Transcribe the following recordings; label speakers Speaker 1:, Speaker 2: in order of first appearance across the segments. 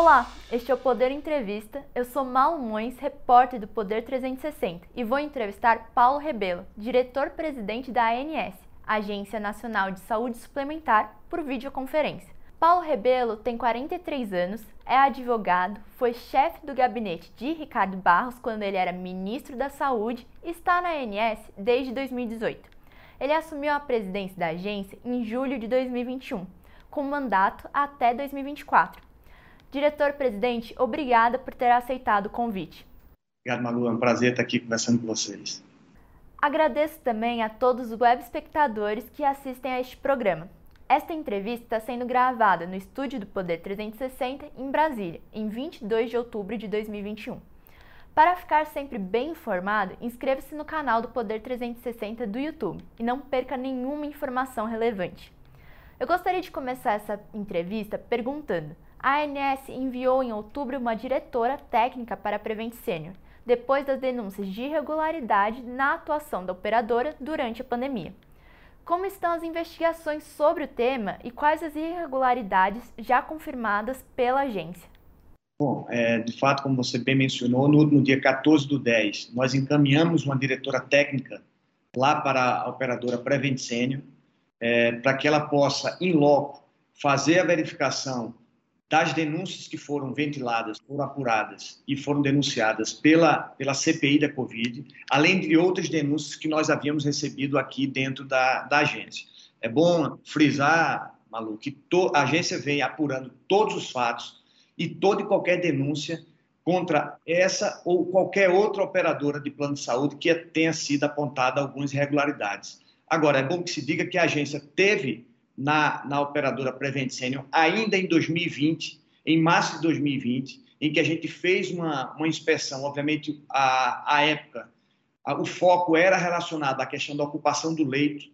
Speaker 1: Olá, este é o Poder Entrevista. Eu sou Malu Mões, repórter do Poder 360, e vou entrevistar Paulo Rebelo, diretor-presidente da ANS, Agência Nacional de Saúde Suplementar, por videoconferência. Paulo Rebelo tem 43 anos, é advogado, foi chefe do gabinete de Ricardo Barros quando ele era ministro da Saúde e está na ANS desde 2018. Ele assumiu a presidência da agência em julho de 2021, com mandato até 2024 Diretor-presidente, obrigada por ter aceitado o convite.
Speaker 2: Obrigado, Malu. É um prazer estar aqui conversando com vocês.
Speaker 1: Agradeço também a todos os web espectadores que assistem a este programa. Esta entrevista está sendo gravada no estúdio do Poder 360 em Brasília, em 22 de outubro de 2021. Para ficar sempre bem informado, inscreva-se no canal do Poder 360 do YouTube e não perca nenhuma informação relevante. Eu gostaria de começar essa entrevista perguntando: a ANS enviou em outubro uma diretora técnica para a Prevent Senior, depois das denúncias de irregularidade na atuação da operadora durante a pandemia. Como estão as investigações sobre o tema e quais as irregularidades já confirmadas pela agência?
Speaker 2: Bom, é, de fato, como você bem mencionou, no, no, dia 14 do 10, nós encaminhamos uma diretora técnica lá para a operadora Prevent Senior, é, para que ela possa, em loco, fazer a verificação das denúncias que foram ventiladas, foram apuradas e foram denunciadas pela, pela CPI da Covid, além de outras denúncias que nós havíamos recebido aqui dentro da, da agência. É bom frisar, Malu, que to, a agência vem apurando todos os fatos e toda e qualquer denúncia contra essa ou qualquer outra operadora de plano de saúde que tenha sido apontada algumas irregularidades. Agora, é bom que se diga que a agência teve na, na operadora Prevent Senior ainda em 2020, em março de 2020, em que a gente fez uma, uma inspeção. Obviamente, a, a época, a, o foco era relacionado à questão da ocupação do leito,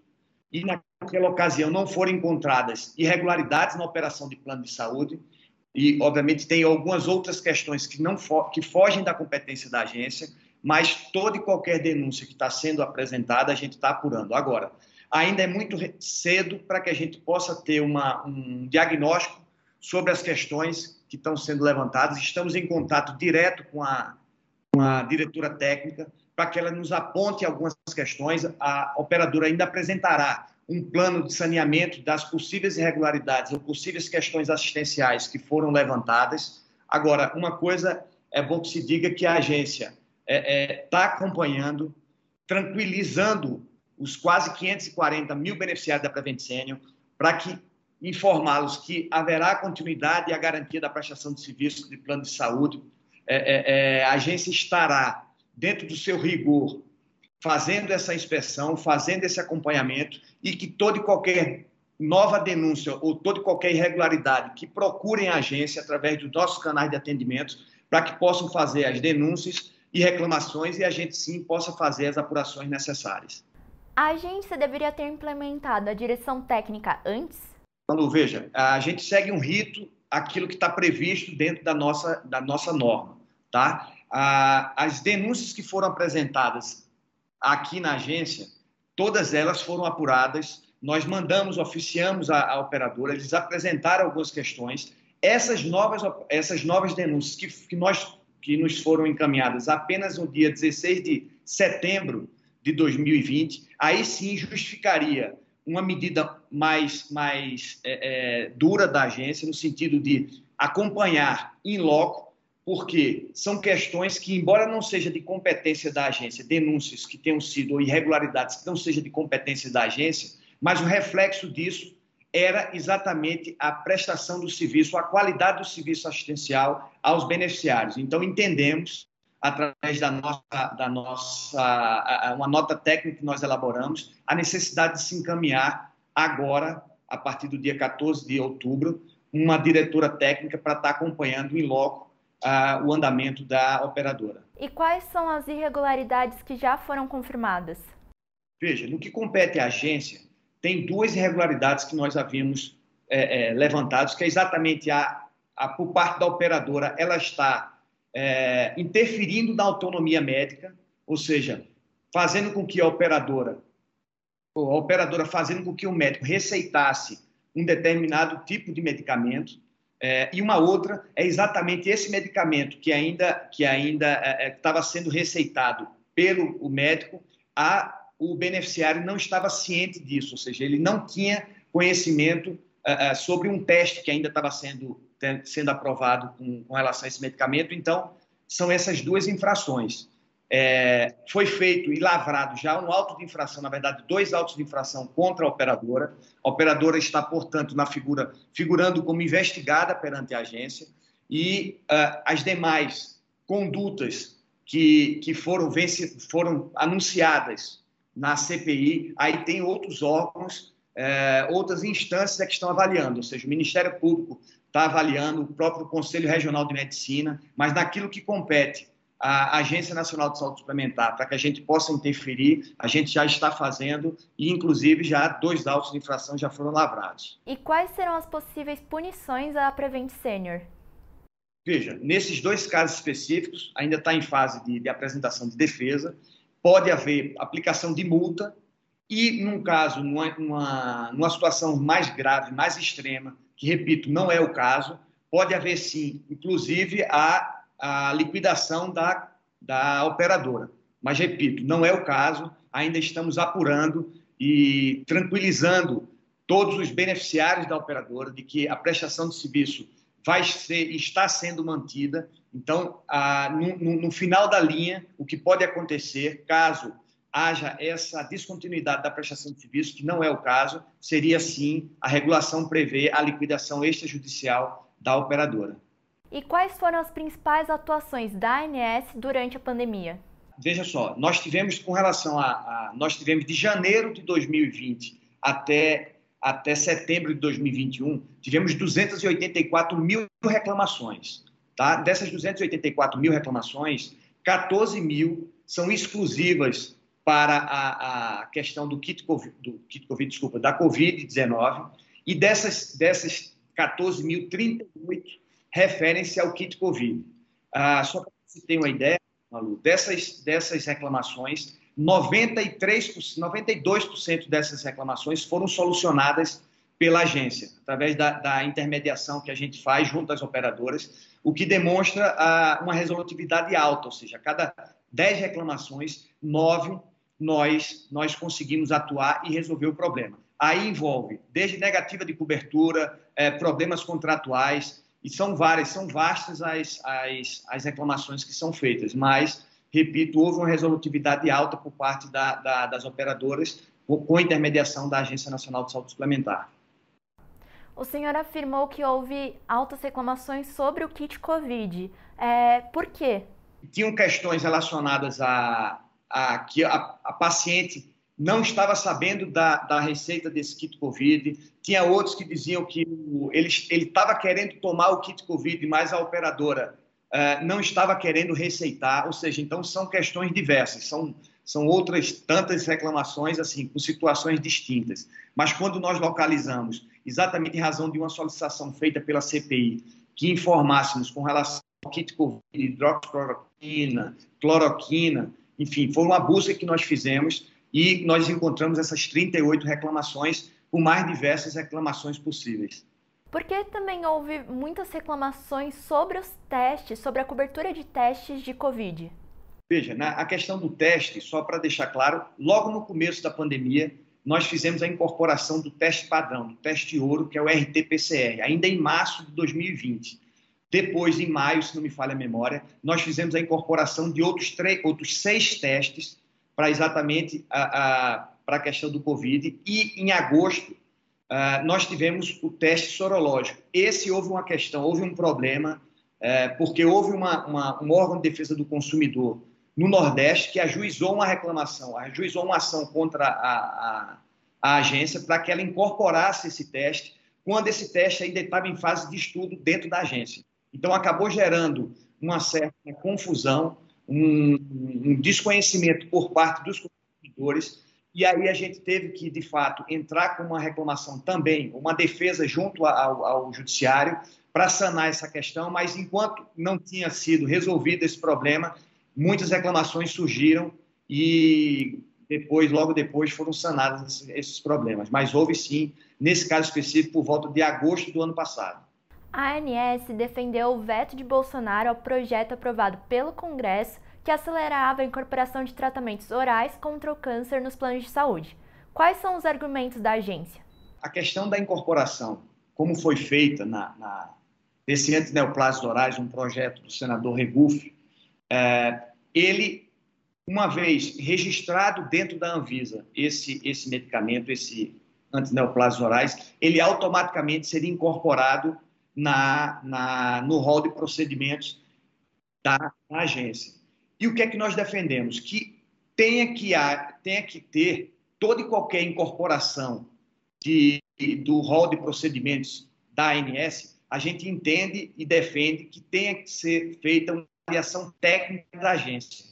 Speaker 2: e naquela ocasião não foram encontradas irregularidades na operação de plano de saúde, e obviamente tem algumas outras questões que não fo que fogem da competência da agência, mas toda e qualquer denúncia que está sendo apresentada a gente está apurando. Agora, ainda é muito cedo para que a gente possa ter uma, um diagnóstico sobre as questões que estão sendo levantadas. Estamos em contato direto com a, com a diretora técnica para que ela nos aponte algumas questões. A operadora ainda apresentará um plano de saneamento das possíveis irregularidades ou possíveis questões assistenciais que foram levantadas. Agora, uma coisa é bom que se diga que a agência está é, é, tá acompanhando, tranquilizando os quase 540 mil beneficiários da Prevent Senior, para que informá-los que haverá continuidade e a garantia da prestação de serviços de plano de saúde. É, é, é, a agência estará, dentro do seu rigor, fazendo essa inspeção, fazendo esse acompanhamento e que toda e qualquer nova denúncia ou toda e qualquer irregularidade que procurem a agência através dos nossos canais de atendimento para que possam fazer as denúncias e reclamações e a gente sim possa fazer as apurações necessárias.
Speaker 1: A agência deveria ter implementado a direção técnica antes?
Speaker 2: Quando veja, a gente segue um rito, aquilo que está previsto dentro da nossa, da nossa norma, tá? as denúncias que foram apresentadas aqui na agência, todas elas foram apuradas. Nós mandamos, oficiamos a, a operadora, eles apresentaram algumas questões. Essas novas, essas novas denúncias que, que, nós, que nos foram encaminhadas apenas no dia 16 de setembro de 2020, aí sim justificaria uma medida mais, mais é, é, dura da agência, no sentido de acompanhar em loco, porque são questões que, embora não seja de competência da agência, denúncias que tenham sido ou irregularidades que não seja de competência da agência, mas o reflexo disso era exatamente a prestação do serviço, a qualidade do serviço assistencial aos beneficiários. Então, entendemos através da nossa, da nossa uma nota técnica que nós elaboramos, a necessidade de se encaminhar agora, a partir do dia 14 de outubro, uma diretora técnica para estar acompanhando em loco uh, o andamento da operadora.
Speaker 1: E quais são as irregularidades que já foram confirmadas?
Speaker 2: Veja, no que compete à agência, tem duas irregularidades que nós havíamos é, é, levantados, que é exatamente a, a, por parte da operadora, ela está é, interferindo na autonomia médica, ou seja, fazendo com que a operadora, ou a operadora fazendo com que o médico receitasse um determinado tipo de medicamento, É, e uma outra é exatamente esse medicamento que ainda que ainda estava é, é sendo receitado pelo o médico, a, o beneficiário não estava ciente disso, ou seja, ele não tinha conhecimento uh, sobre um teste que ainda estava sendo, sendo aprovado com, com, relação a esse medicamento. Então, são essas duas infrações. É, foi feito e lavrado já um auto de infração, na verdade, dois autos de infração contra a operadora. A operadora está, portanto, na figura, figurando como investigada perante a agência e uh, as demais condutas que, que foram, foram anunciadas na CPI, aí tem outros órgãos é, outras instâncias é que estão avaliando, ou seja, o Ministério Público está avaliando, o próprio Conselho Regional de Medicina, mas naquilo que compete à Agência Nacional de Saúde Suplementar, para que a gente possa interferir, a gente já está fazendo e, inclusive, já dois autos de infração já foram lavrados.
Speaker 1: E quais serão as possíveis punições à Prevent Senior?
Speaker 2: Veja, nesses dois casos específicos, ainda está em fase de, de apresentação de defesa, pode haver aplicação de multa e, num caso, numa, numa, situação mais grave, mais extrema, que, repito, não é o caso, pode haver sim, inclusive, a, a liquidação da, da operadora. Mas, repito, não é o caso, ainda estamos apurando e tranquilizando todos os beneficiários da operadora de que a prestação de serviço vai ser, está sendo mantida. Então, a, no, no, final da linha, o que pode acontecer, caso haja essa descontinuidade da prestação de serviço, que não é o caso, seria sim a regulação prevê a liquidação extrajudicial da operadora.
Speaker 1: E quais foram as principais atuações da ANS durante a pandemia?
Speaker 2: Veja só, nós tivemos com relação a, a nós tivemos de janeiro de 2020 até até setembro de 2021 tivemos 284 mil reclamações, tá? Dessas 284 mil reclamações, 14 mil são exclusivas para a, a questão do kit COVID, do kit COVID desculpa, da Covid-19, e dessas, dessas 14.038 referem-se ao kit Covid. Ah, só para você ter uma ideia, Malu, dessas, dessas reclamações, 93%, 92% dessas reclamações foram solucionadas pela agência, através da, da, intermediação que a gente faz junto às operadoras, o que demonstra ah, uma resolutividade alta, ou seja, a cada 10 reclamações, 9 nós, nós conseguimos atuar e resolver o problema. Aí envolve desde negativa de cobertura, é, problemas contratuais, e são várias, são vastas as, as, as reclamações que são feitas, mas, repito, houve uma resolutividade alta por parte da, da, das operadoras com intermediação da Agência Nacional de Saúde Suplementar.
Speaker 1: O senhor afirmou que houve altas reclamações sobre o kit Covid. É, por quê?
Speaker 2: Tinham questões relacionadas a a, que a, a paciente não estava sabendo da, da receita desse kit Covid. Tinha outros que diziam que o, ele estava querendo tomar o kit Covid, mas a operadora uh, não estava querendo receitar. Ou seja, então são questões diversas, são, são outras tantas reclamações, assim, com situações distintas. Mas quando nós localizamos, exatamente em razão de uma solicitação feita pela CPI, que informássemos com relação ao kit Covid, hidroxicloroquina, cloroquina, enfim, foi uma busca que nós fizemos e nós encontramos essas 38 reclamações, com mais diversas reclamações possíveis.
Speaker 1: Porque também houve muitas reclamações sobre os testes, sobre a cobertura de testes de Covid.
Speaker 2: Veja, na, a questão do teste, só para deixar claro, logo no começo da pandemia, nós fizemos a incorporação do teste padrão, do teste ouro, que é o RT-PCR, ainda em março de 2020. Depois, em maio, se não me falha a memória, nós fizemos a incorporação de outros, três, outros seis testes para exatamente a, a, para a questão do Covid. E em agosto, uh, nós tivemos o teste sorológico. Esse houve uma questão, houve um problema, uh, porque houve uma, uma, um órgão de defesa do consumidor no Nordeste que ajuizou uma reclamação, ajuizou uma ação contra a, a, a agência para que ela incorporasse esse teste, quando esse teste ainda estava em fase de estudo dentro da agência. Então, acabou gerando uma certa confusão, um, um desconhecimento por parte dos consumidores, e aí a gente teve que, de fato, entrar com uma reclamação também, uma defesa junto ao, ao judiciário para sanar essa questão, mas enquanto não tinha sido resolvido esse problema, muitas reclamações surgiram e depois, logo depois, foram sanados esses problemas. Mas houve sim, nesse caso específico, por volta de agosto do ano passado.
Speaker 1: A ANS defendeu o veto de Bolsonaro ao projeto aprovado pelo Congresso que acelerava a incorporação de tratamentos orais contra o câncer nos planos de saúde. Quais são os argumentos da agência?
Speaker 2: A questão da incorporação, como foi feita na, na desse orais, um projeto do senador Regufe, é, ele, uma vez registrado dentro da Anvisa esse, esse medicamento, esse antineoplastos orais, ele automaticamente seria incorporado na, na, no rol de procedimentos da, da, agência. E o que é que nós defendemos? Que tenha que, tenha que ter toda e qualquer incorporação de, do rol de procedimentos da ANS, a gente entende e defende que tenha que ser feita uma avaliação técnica da agência.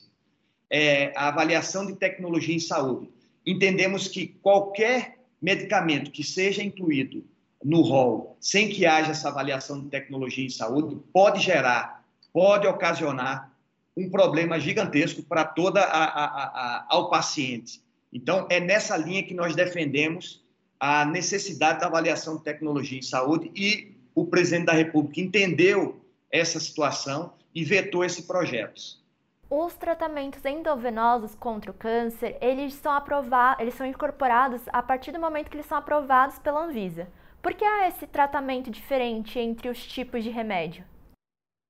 Speaker 2: É, a avaliação de tecnologia em saúde. Entendemos que qualquer medicamento que seja incluído no rol, sem que haja essa avaliação de tecnologia em saúde, pode gerar, pode ocasionar um problema gigantesco para toda a, a, a, ao paciente. Então, é nessa linha que nós defendemos a necessidade da avaliação de tecnologia em saúde e o presidente da República entendeu essa situação e vetou esse projeto.
Speaker 1: Os tratamentos endovenosos contra o câncer, eles são aprovados, eles são incorporados a partir do momento que eles são aprovados pela Anvisa. Por que há esse tratamento diferente entre os tipos de remédio?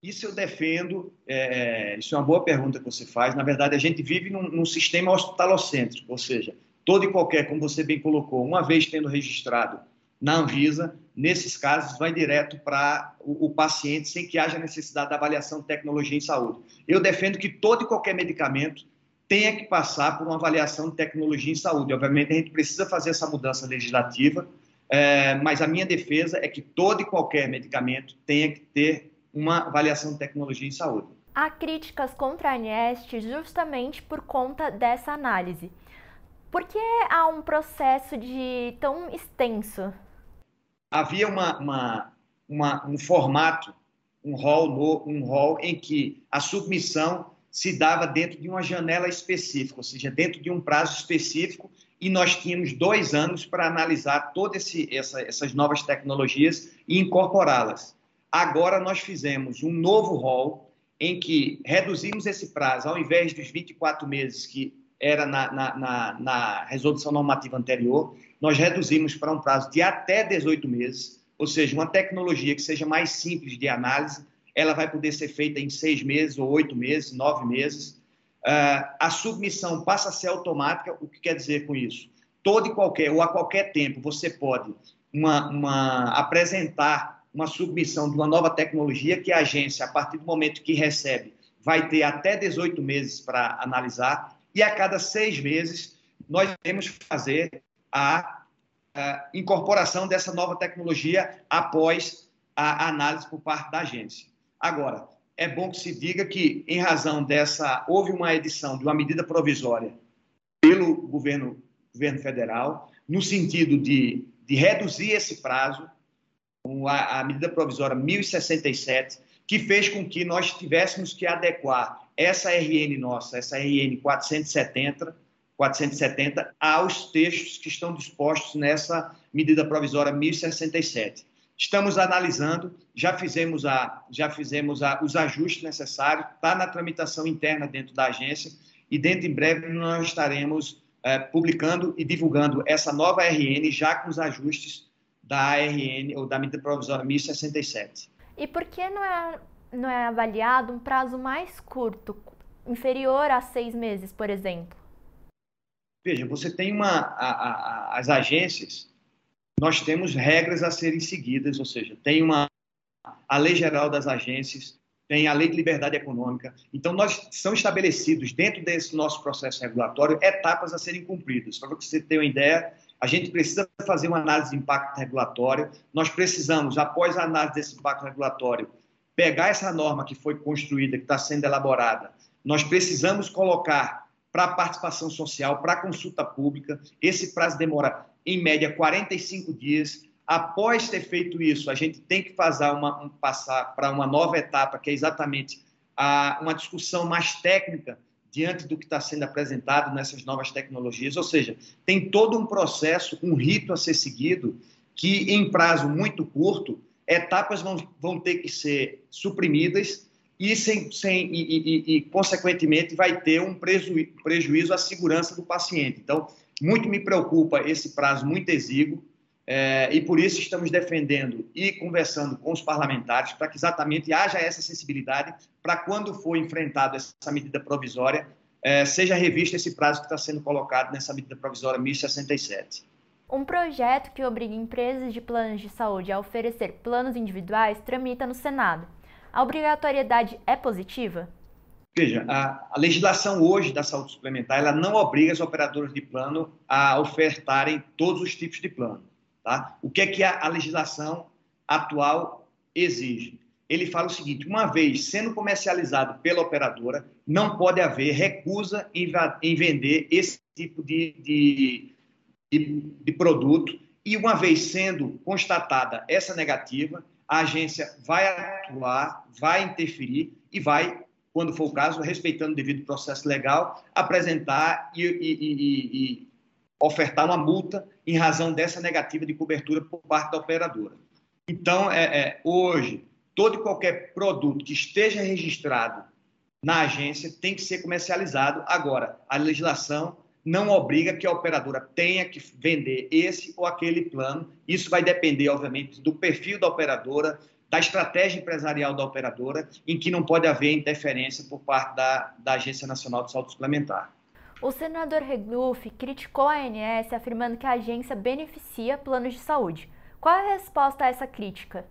Speaker 2: Isso eu defendo, é, isso é uma boa pergunta que você faz. Na verdade, a gente vive num, num sistema hospitalocêntrico, ou seja, todo e qualquer, como você bem colocou, uma vez tendo registrado na Anvisa, nesses casos, vai direto para o, o, paciente sem que haja necessidade da avaliação de tecnologia em saúde. Eu defendo que todo e qualquer medicamento tenha que passar por uma avaliação de tecnologia em saúde. Obviamente, a gente precisa fazer essa mudança legislativa, é, mas a minha defesa é que todo e qualquer medicamento tenha que ter uma avaliação de tecnologia em saúde.
Speaker 1: Há críticas contra a ANEST justamente por conta dessa análise. Por que há um processo de tão extenso?
Speaker 2: Havia uma, uma, uma, um formato, um rol, um rol em que a submissão se dava dentro de uma janela específica, ou seja, dentro de um prazo específico e nós tínhamos dois anos para analisar todas essa, essas novas tecnologias e incorporá-las. Agora nós fizemos um novo rol em que reduzimos esse prazo, ao invés dos 24 meses que era na, na, na, na resolução normativa anterior, nós reduzimos para um prazo de até 18 meses, ou seja, uma tecnologia que seja mais simples de análise, ela vai poder ser feita em seis meses, ou oito meses, nove meses, a submissão passa a ser automática. O que quer dizer com isso? Todo e qualquer, ou a qualquer tempo, você pode uma, uma, apresentar uma submissão de uma nova tecnologia que a agência, a partir do momento que recebe, vai ter até 18 meses para analisar, e a cada seis meses nós devemos fazer a, a incorporação dessa nova tecnologia após a análise por parte da agência. Agora, é bom que se diga que, em razão dessa, houve uma edição de uma medida provisória pelo governo, governo federal, no sentido de, de reduzir esse prazo, a, a medida provisória 1067, que fez com que nós tivéssemos que adequar essa RN nossa, essa RN 470, 470 aos textos que estão dispostos nessa medida provisória 1067. Estamos analisando, já fizemos, a, já fizemos a, os ajustes necessários, está na tramitação interna dentro da agência e dentro em breve nós estaremos é, publicando e divulgando essa nova RN já com os ajustes da ARN ou da medida provisória 1067.
Speaker 1: E por que não é, não é avaliado um prazo mais curto, inferior a seis meses, por exemplo?
Speaker 2: Veja, você tem uma. A, a, as agências nós temos regras a serem seguidas, ou seja, tem uma a Lei Geral das Agências, tem a Lei de Liberdade Econômica. Então, nós são estabelecidos dentro desse nosso processo regulatório etapas a serem cumpridas. Para você ter uma ideia, a gente precisa fazer uma análise de impacto regulatório. Nós precisamos, após a análise desse impacto regulatório, pegar essa norma que foi construída, que está sendo elaborada. Nós precisamos colocar para participação social, para consulta pública. Esse prazo demora em média 45 dias. Após ter feito isso, a gente tem que uma, um, passar para uma nova etapa, que é exatamente a, uma discussão mais técnica diante do que está sendo apresentado nessas novas tecnologias. Ou seja, tem todo um processo, um rito a ser seguido, que em prazo muito curto etapas vão, vão ter que ser suprimidas e, sem, sem, e, e, e consequentemente, vai ter um preju, prejuízo à segurança do paciente. Então, muito me preocupa esse prazo muito exíguo, é, e por isso estamos defendendo e conversando com os parlamentares para que exatamente haja essa sensibilidade para quando for enfrentado essa medida provisória, é, seja revisto esse prazo que está sendo colocado nessa medida provisória 1067.
Speaker 1: Um projeto que obriga empresas de planos de saúde a oferecer planos individuais tramita no Senado. A obrigatoriedade é positiva?
Speaker 2: Veja, a, a, legislação hoje da saúde suplementar ela não obriga as operadoras de plano a ofertarem todos os tipos de plano. Tá? O que é que a, a legislação atual exige? Ele fala o seguinte: uma vez sendo comercializado pela operadora, não pode haver recusa em, em vender esse tipo de, de, de, de produto. E uma vez sendo constatada essa negativa, a agência vai atuar, vai interferir e vai, quando for o caso, respeitando o devido processo legal, apresentar e, e, e, e ofertar uma multa em razão dessa negativa de cobertura por parte da operadora. Então, é, é, hoje, todo e qualquer produto que esteja registrado na agência tem que ser comercializado. Agora, a legislação não obriga que a operadora tenha que vender esse ou aquele plano. Isso vai depender, obviamente, do perfil da operadora, da estratégia empresarial da operadora, em que não pode haver interferência por parte da, da Agência Nacional de Saúde Suplementar.
Speaker 1: O senador Regluf criticou a ANS afirmando que a agência beneficia planos de saúde. Qual é a resposta a essa crítica?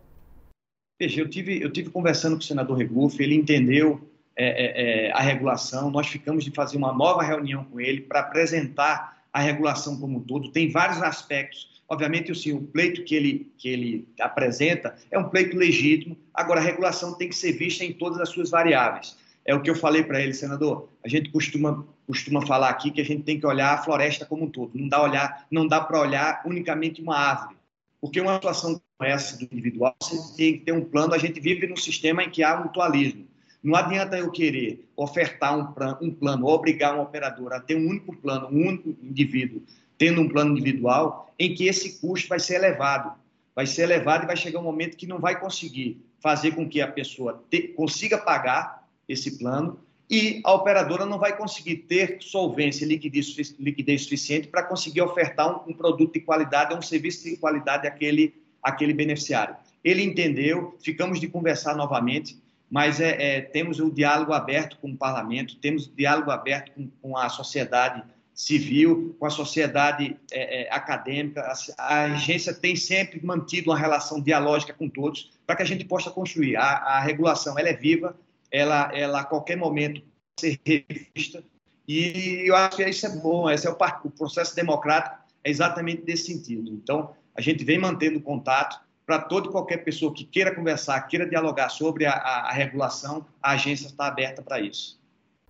Speaker 2: Veja, eu tive, eu tive conversando com o senador Regluf, ele entendeu é, é, é, a regulação, nós ficamos de fazer uma nova reunião com ele para apresentar a regulação como um todo. Tem vários aspectos. Obviamente, o pleito que ele, que ele apresenta é um pleito legítimo, agora a regulação tem que ser vista em todas as suas variáveis. É o que eu falei para ele, senador. A gente costuma, costuma falar aqui que a gente tem que olhar a floresta como um todo. Não dá, olhar, não dá para olhar unicamente uma árvore. Porque uma situação como essa do individual, você tem que ter um plano. A gente vive num sistema em que há mutualismo. Não adianta eu querer ofertar um, plano, um plano, obrigar uma operadora a ter um único plano, um único indivíduo, tendo um plano individual, em que esse custo vai ser elevado. Vai ser elevado e vai chegar um momento que não vai conseguir fazer com que a pessoa te, consiga pagar esse plano e a operadora não vai conseguir ter solvência e liquidez, liquidez suficiente para conseguir ofertar um, um, produto de qualidade, um serviço de qualidade àquele, àquele beneficiário. Ele entendeu, ficamos de conversar novamente, mas é, é, temos o diálogo aberto com o parlamento, temos o diálogo aberto com, com a sociedade civil, com a sociedade é, é, acadêmica. A, a, agência tem sempre mantido uma relação dialógica com todos para que a gente possa construir. A, a regulação ela é viva, ela, ela a qualquer momento ser revista. E eu acho que isso é bom, esse é o, o processo democrático, é exatamente desse sentido. Então, a gente vem mantendo contato para toda e qualquer pessoa que queira conversar, queira dialogar sobre a, a, a regulação, a agência está aberta para isso.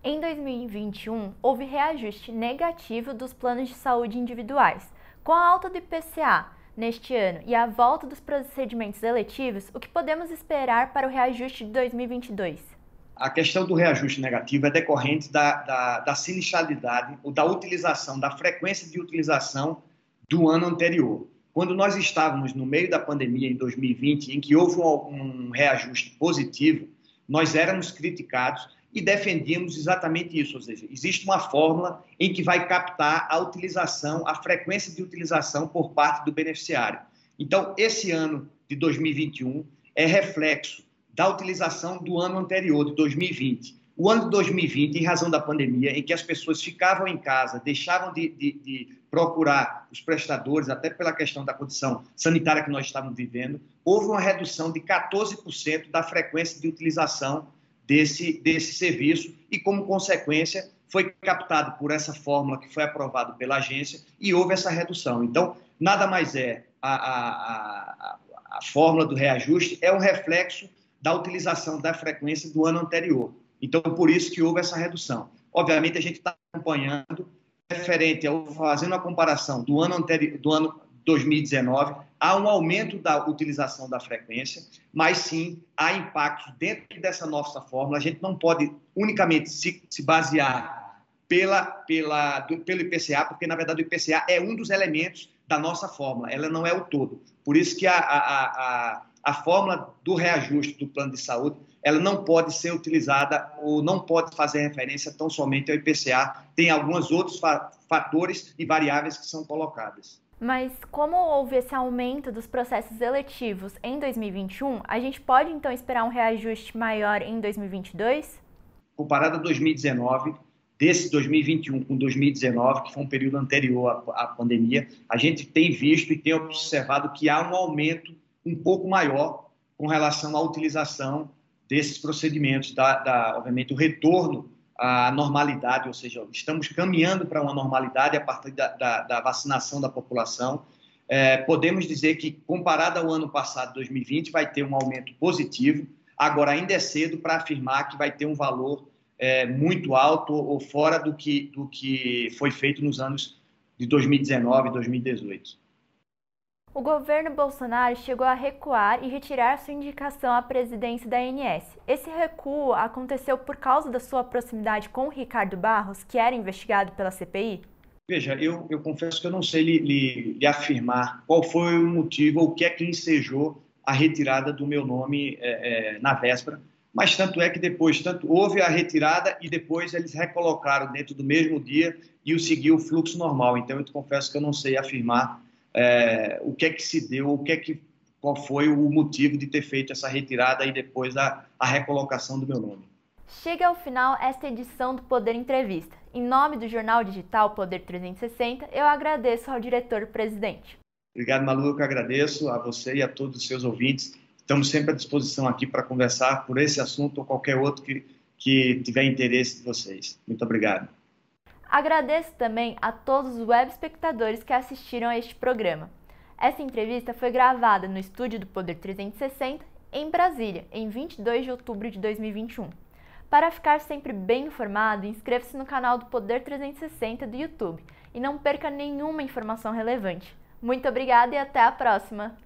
Speaker 1: Em 2021, houve reajuste negativo dos planos de saúde individuais. Com a alta do IPCA neste ano e a volta dos procedimentos eletivos, o que podemos esperar para o reajuste de 2022?
Speaker 2: a questão do reajuste negativo é decorrente da, da, da sinistralidade ou da utilização, da frequência de utilização do ano anterior. Quando nós estávamos no meio da pandemia em 2020, em que houve um, um reajuste positivo, nós éramos criticados e defendíamos exatamente isso, ou seja, existe uma fórmula em que vai captar a utilização, a frequência de utilização por parte do beneficiário. Então, esse ano de 2021 é reflexo da utilização do ano anterior, de 2020. O ano de 2020, em razão da pandemia, em que as pessoas ficavam em casa, deixavam de, de, de procurar os prestadores, até pela questão da condição sanitária que nós estávamos vivendo, houve uma redução de 14% da frequência de utilização desse, desse serviço e, como consequência, foi captado por essa fórmula que foi aprovada pela agência e houve essa redução. Então, nada mais é a, a, a, a fórmula do reajuste, é um reflexo da utilização da frequência do ano anterior. Então, por isso que houve essa redução. Obviamente, a gente está acompanhando, referente ao fazendo a comparação do ano anterior, do ano 2019, há um aumento da utilização da frequência, mas sim há impactos dentro dessa nossa fórmula. A gente não pode unicamente se, se basear pela, pela, do, pelo IPCA, porque na verdade o IPCA é um dos elementos da nossa fórmula, ela não é o todo. Por isso que a, a, a a fórmula do reajuste do plano de saúde, ela não pode ser utilizada ou não pode fazer referência tão somente ao IPCA. Tem alguns outros fatores e variáveis que são colocadas.
Speaker 1: Mas como houve esse aumento dos processos eletivos em 2021, a gente pode então esperar um reajuste maior em 2022?
Speaker 2: Comparado a 2019, desse 2021 com 2019, que foi um período anterior à, pandemia, a gente tem visto e tem observado que há um aumento um pouco maior com relação à utilização desses procedimentos, da, da, obviamente o retorno à normalidade, ou seja, estamos caminhando para uma normalidade a partir da, da, da vacinação da população. É, podemos dizer que, comparado ao ano passado, 2020, vai ter um aumento positivo. Agora, ainda é cedo para afirmar que vai ter um valor é, muito alto ou fora do que, do que foi feito nos anos de 2019 e 2018.
Speaker 1: O governo Bolsonaro chegou a recuar e retirar sua indicação à presidência da ANS. Esse recuo aconteceu por causa da sua proximidade com Ricardo Barros, que era investigado pela CPI?
Speaker 2: Veja, eu, eu confesso que eu não sei lhe, lhe, lhe, afirmar qual foi o motivo ou o que é que ensejou a retirada do meu nome é, é, na véspera, mas tanto é que depois tanto houve a retirada e depois eles recolocaram dentro do mesmo dia e o seguiu o fluxo normal. Então eu te confesso que eu não sei afirmar é, o que é que se deu, o que é que, qual foi o motivo de ter feito essa retirada e depois a, a recolocação do meu nome.
Speaker 1: Chega ao final esta edição do Poder Entrevista. Em nome do jornal digital Poder 360, eu agradeço ao diretor-presidente.
Speaker 2: Obrigado, Malu, eu agradeço a você e a todos os seus ouvintes. Estamos sempre à disposição aqui para conversar por esse assunto ou qualquer outro que, que tiver interesse de vocês. Muito obrigado.
Speaker 1: Agradeço também a todos os web espectadores que assistiram a este programa. Essa entrevista foi gravada no estúdio do Poder 360 em Brasília, em 22 de outubro de 2021. Para ficar sempre bem informado, inscreva-se no canal do Poder 360 do YouTube e não perca nenhuma informação relevante. Muito obrigada e até a próxima!